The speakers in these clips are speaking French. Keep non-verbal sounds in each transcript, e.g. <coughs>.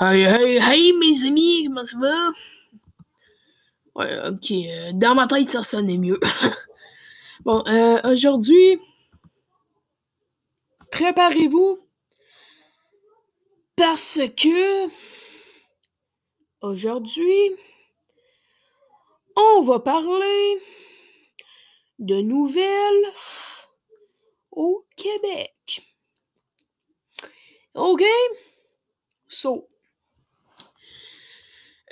Hey, hey, hey, mes amis, comment ça va? Ouais, ok. euh, dans ma tête, ça sonnait mieux. <laughs> bon, euh, aujourd'hui, préparez-vous parce que aujourd'hui, on va parler de nouvelles au Québec. OK? So,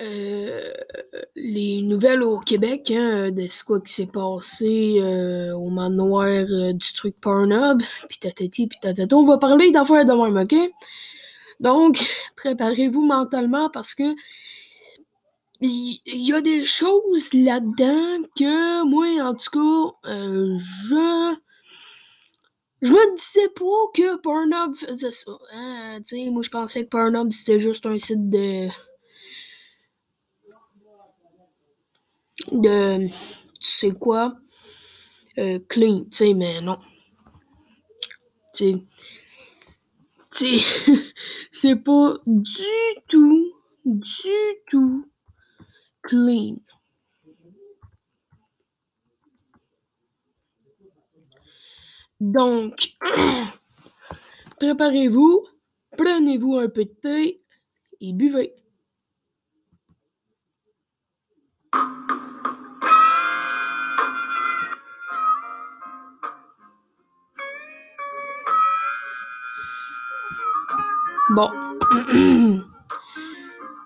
euh, les nouvelles au Québec, hein, de ce quoi qui s'est passé euh, au manoir euh, du truc Pornhub, pis tatati, tatata. On va parler d'affaires de même, OK? Donc, <laughs> préparez-vous mentalement parce que il y, a des choses là-dedans que moi, en tout cas, je je me disais pas que Pornhub faisait ça. Hein? Moi, je pensais que Pornhub, c'était juste un site de... De... Tu sais quoi? Euh, clean, tu sais, mais non. Tu sais... <laughs> C'est pas du tout, du tout clean. Donc, <clears throat> préparez-vous, prenez-vous un peu de thé et buvez. Bon. <clears throat>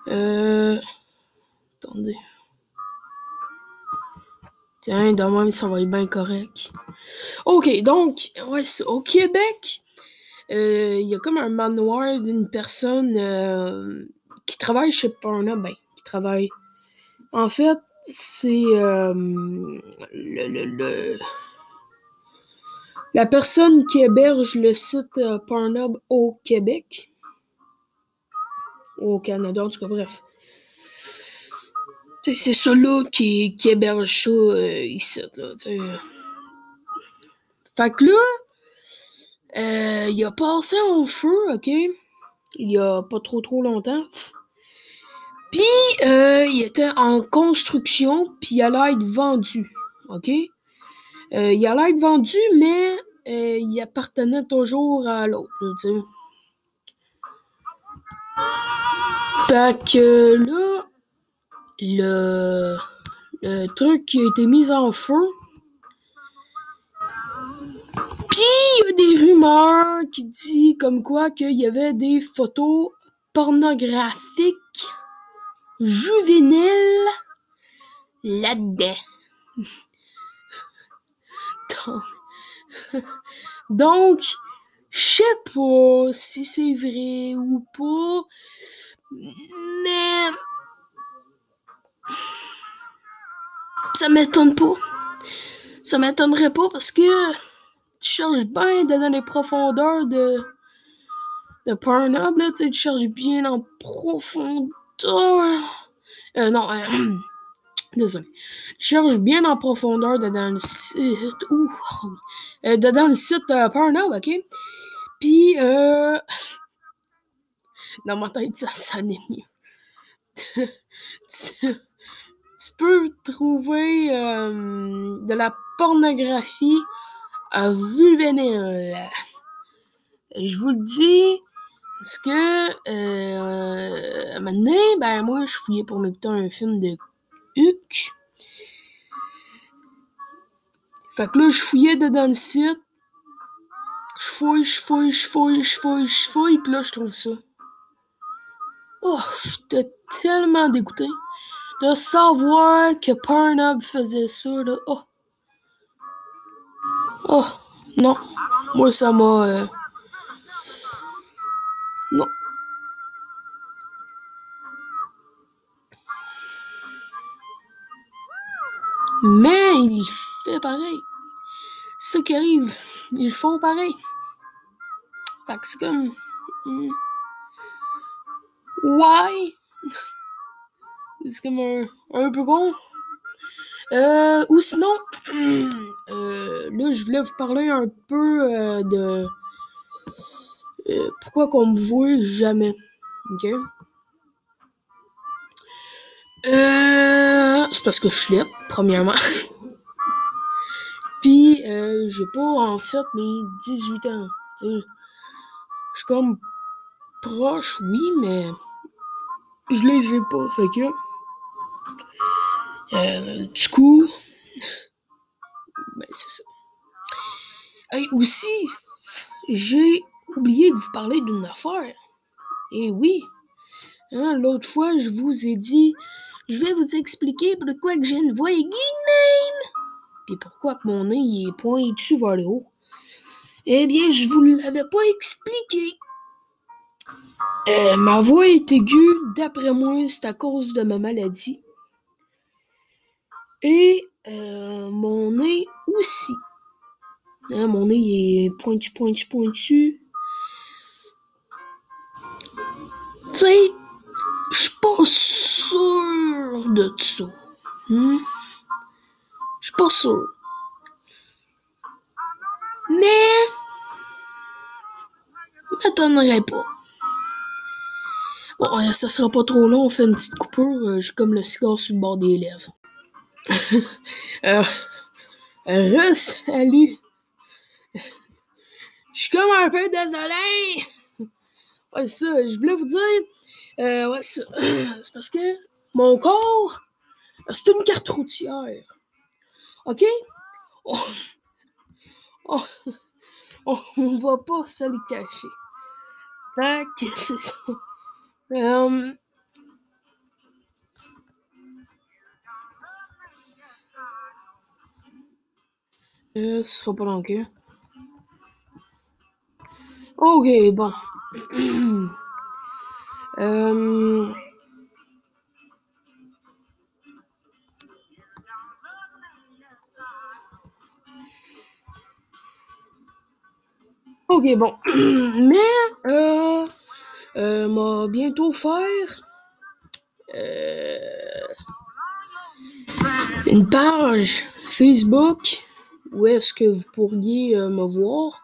euh... Attendez. Tiens, de même, ça va être bien correct. Ok, donc, ouais, au Québec, euh, il y a comme un manoir d'une personne euh, qui travaille chez Pornhub. Ben, qui travaille. En fait, c'est euh, le, le- le- la personne qui héberge le site Pornhub au Québec. Au Canada, en tout cas, bref. C'est ça là qui, qui héberge ça euh, ici. Là, tu sais. Fait que là, euh, il a passé en feu, ok? Il y a pas trop trop longtemps. Puis, euh, il était en construction, puis il allait être vendu, ok? Il allait être vendu, mais il appartenait toujours à l'autre, tu sais. Fait que là, le, le truc qui a été mis en feu, Puis il y a des rumeurs qui disent comme quoi qu'il y avait des photos pornographiques juvéniles là-dedans. Donc, donc je sais pas si c'est vrai ou pas, mais ça m'étonne pas. Ça m'étonnerait pas parce que tu cherches bien dans les profondeurs de, de Pornhub, là, tu cherches bien en profondeur. Euh, non, euh, <clears throat> désolé. Tu cherches bien en profondeur dedans le site. Ouh. Euh, dedans le site euh, Pornhub, ok? Puis, euh, dans ma tête, ça sonnait mieux. tu, peux trouver euh, de la pornographie à juvénile. Je vous le dis, parce que euh, maintenant, ben moi, je fouillais pour m'écouter un film de Huck. Fait que là, je fouillais dedans le site. Je fouille, je fouille, je fouille, je fouille, je fouille, puis là, je trouve ça. Oh, j'étais tellement dégoûté de savoir que Pornhub faisait ça, là. Oh. Oh, non. Moi, ça m'a. euh, Non. Mais il fait pareil. Ça qui arrive. Ils font pareil. Fait que comme. hmm. Ouais. C'est comme un, un peu con. Euh, ou sinon, <clears throat> euh, là, je voulais vous parler un peu euh, de euh, pourquoi qu'on me voit jamais. Ok? Euh, c'est parce que je suis lettre, premièrement. <laughs> Puis, j'ai pas en fait mes 18 ans. Je suis comme proche, oui, mais je les ai pas. Fait que. Euh, du coup. ben, c'est ça. Et aussi, j'ai oublié de vous parler d'une affaire. Et oui, hein, l'autre fois, je vous ai dit, je vais vous expliquer pourquoi j'ai une voix aiguë même. Et pourquoi que mon nez est pointu vers le haut. Eh bien, je vous l'avais pas expliqué. Euh, ma voix est aiguë, d'après moi, c'est à cause de ma maladie. Et euh, mon nez aussi. Hein, mon nez est pointu, pointu, pointu. Tu sais, je suis pas sûr de ça. Hmm? Je suis pas sûr. Mais, m'étonnerait pas. Bon, ça sera pas trop long, on fait une petite coupure. J'ai comme le cigare sur le bord des lèvres. <laughs> euh, salut. Je suis comme un peu désolé. Ouais, ça, je voulais vous dire. Euh, ouais, <clears throat> c'est parce que mon corps, c'est une carte routière. OK? On, on, on va pas se le cacher. Fait que c'est ça. Um, euh, sera pas. Ok, bon. <clears throat> Ok, bon. <clears throat> Mais, euh, euh, m'a bientôt faire euh, une page Facebook où est-ce que vous pourriez euh, me voir.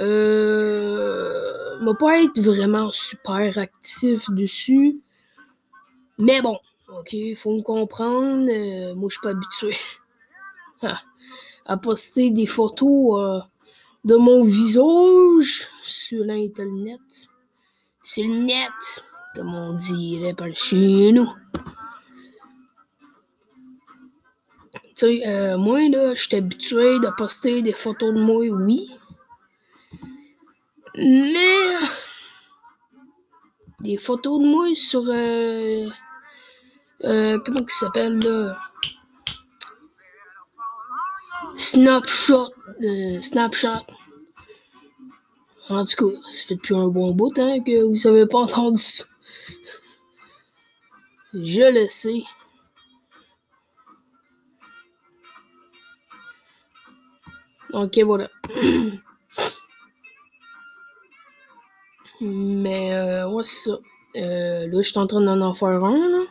Euh, m'a pas être vraiment super actif dessus. Mais bon, ok, faut me comprendre. euh, moi, je suis pas habitué <laughs> à, poster des photos de mon visage sur l'internet. C'est le net, comme on dirait par chez nous. Tu sais, euh, moi, là, je suis habitué de poster des photos de moi, oui. Mais des photos de moi sur euh, euh, comment il s'appelle là? Snapchat euh, Snapchat en tout cas ça fait depuis un bon bout hein, que vous avez pas entendu ça je le sais ok voilà <clears throat> Mais euh, ouais, c'est ça. Euh, là, je suis en train d'en en faire un. Là.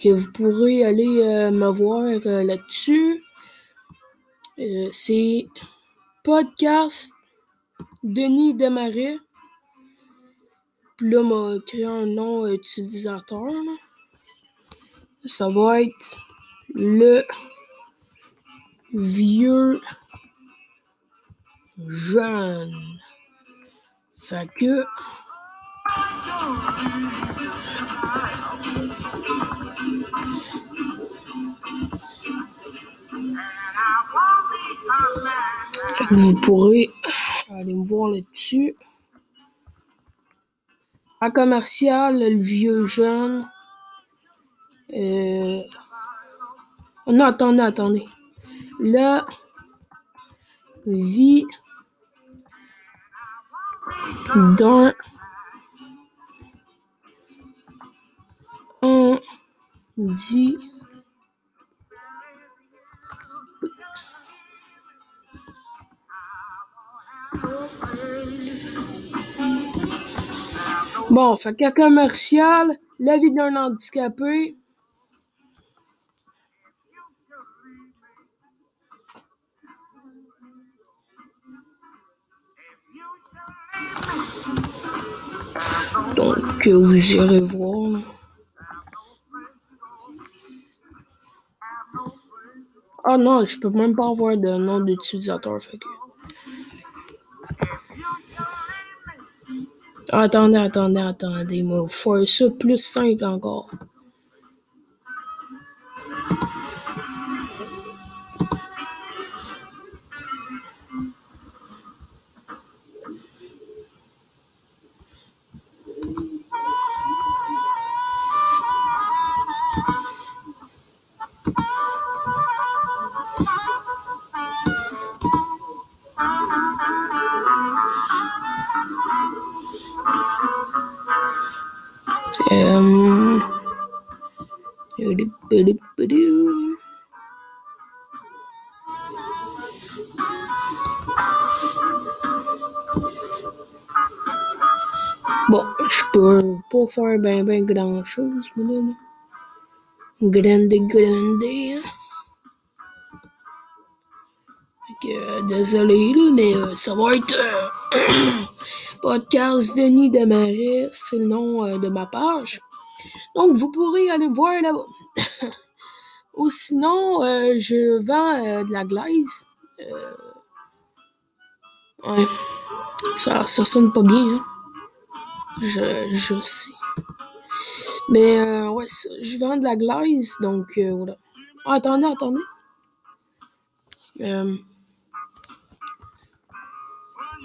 Que vous pourrez aller euh, me voir euh, là-dessus. Euh, c'est podcast Denis Desmarais. Puis là, m'a créé un nom utilisateur. Ça va être le vieux jeune. Fait que. Vous pourrez aller me voir là-dessus. À commercial, le vieux jeune. Euh... Non, attendez, attendez. La vie d'un dit Bon, fait commercial, la vie d'un handicapé. Donc, vous irez voir. Ah non, je peux même pas avoir de nom d'utilisateur, fait que... Attendez, attendez, attendez. Il va faire ça plus simple encore. Um, Bon, je peux pas faire ben ben grand chose, madame. Grande, grande. Hein? Que, désolé, là, mais euh, podcast Denis Desmarais, c'est le nom euh, de ma page. Donc, vous pourrez aller voir là-bas. <coughs> Ou sinon, euh, je vends euh, de la glaise. Ouais. Ça, ça sonne pas bien, hein. Je, je sais. Mais, ouais, je vends de la glaise, donc, voilà. Ah, attendez, attendez.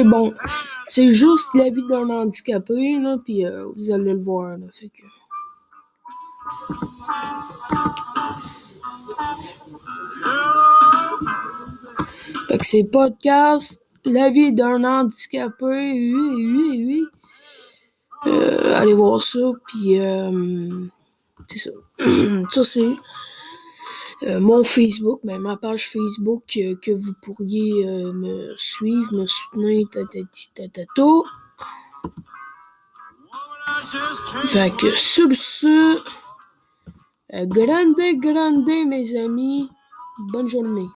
Bon. C'est juste la vie d'un handicapé, puis euh, vous allez le voir, là. Fait que... C'est podcast La vie d'un handicapé. Oui, oui, oui. Euh, allez voir ça, puis euh, c'est ça. <clears throat> ça, c'est mon Facebook, ben, ma page Facebook euh, que vous pourriez euh, me suivre, me soutenir, tatati tatato. Fait que sur ce, euh, grande, grande, mes amis, bonne journée.